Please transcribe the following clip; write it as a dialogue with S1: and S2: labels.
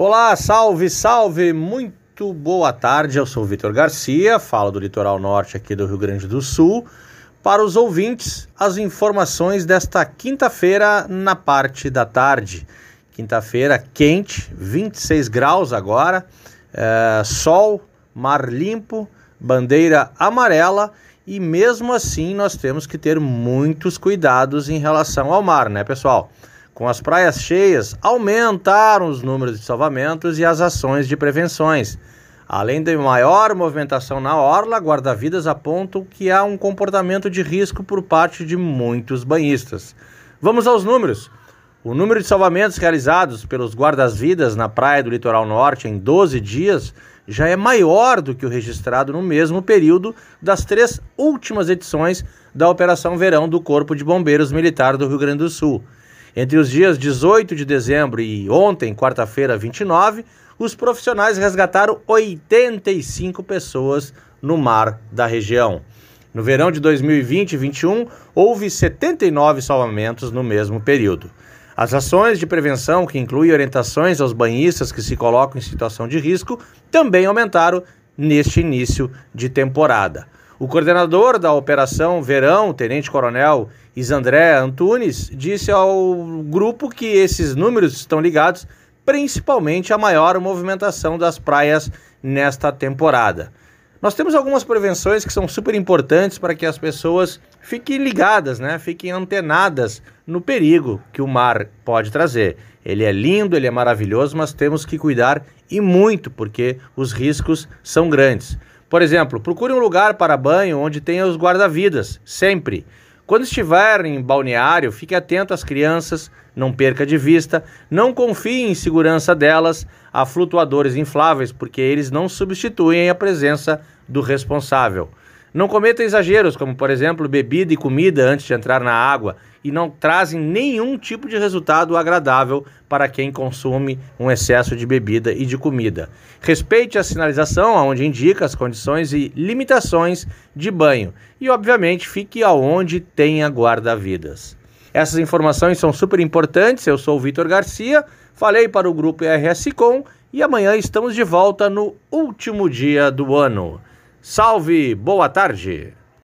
S1: Olá, salve, salve, muito boa tarde. Eu sou Vitor Garcia, falo do litoral norte aqui do Rio Grande do Sul. Para os ouvintes, as informações desta quinta-feira na parte da tarde. Quinta-feira quente, 26 graus agora, é, sol, mar limpo, bandeira amarela e mesmo assim nós temos que ter muitos cuidados em relação ao mar, né, pessoal? Com as praias cheias, aumentaram os números de salvamentos e as ações de prevenções. Além de maior movimentação na orla, guarda-vidas apontam que há um comportamento de risco por parte de muitos banhistas. Vamos aos números. O número de salvamentos realizados pelos guardas-vidas na praia do litoral norte em 12 dias já é maior do que o registrado no mesmo período das três últimas edições da Operação Verão do Corpo de Bombeiros Militar do Rio Grande do Sul. Entre os dias 18 de dezembro e ontem, quarta-feira, 29, os profissionais resgataram 85 pessoas no mar da região. No verão de 2020 e 2021, houve 79 salvamentos no mesmo período. As ações de prevenção, que incluem orientações aos banhistas que se colocam em situação de risco, também aumentaram neste início de temporada. O coordenador da Operação Verão, Tenente Coronel Isandré Antunes, disse ao grupo que esses números estão ligados principalmente à maior movimentação das praias nesta temporada. Nós temos algumas prevenções que são super importantes para que as pessoas fiquem ligadas, né? Fiquem antenadas no perigo que o mar pode trazer. Ele é lindo, ele é maravilhoso, mas temos que cuidar e muito, porque os riscos são grandes. Por exemplo, procure um lugar para banho onde tenha os guarda-vidas, sempre. Quando estiver em balneário, fique atento às crianças, não perca de vista, não confie em segurança delas a flutuadores infláveis, porque eles não substituem a presença do responsável. Não cometa exageros, como por exemplo bebida e comida antes de entrar na água, e não trazem nenhum tipo de resultado agradável para quem consome um excesso de bebida e de comida. Respeite a sinalização onde indica as condições e limitações de banho e, obviamente, fique aonde tenha guarda-vidas. Essas informações são super importantes. Eu sou o Vitor Garcia, falei para o grupo RS Com e amanhã estamos de volta no último dia do ano. Salve, boa tarde!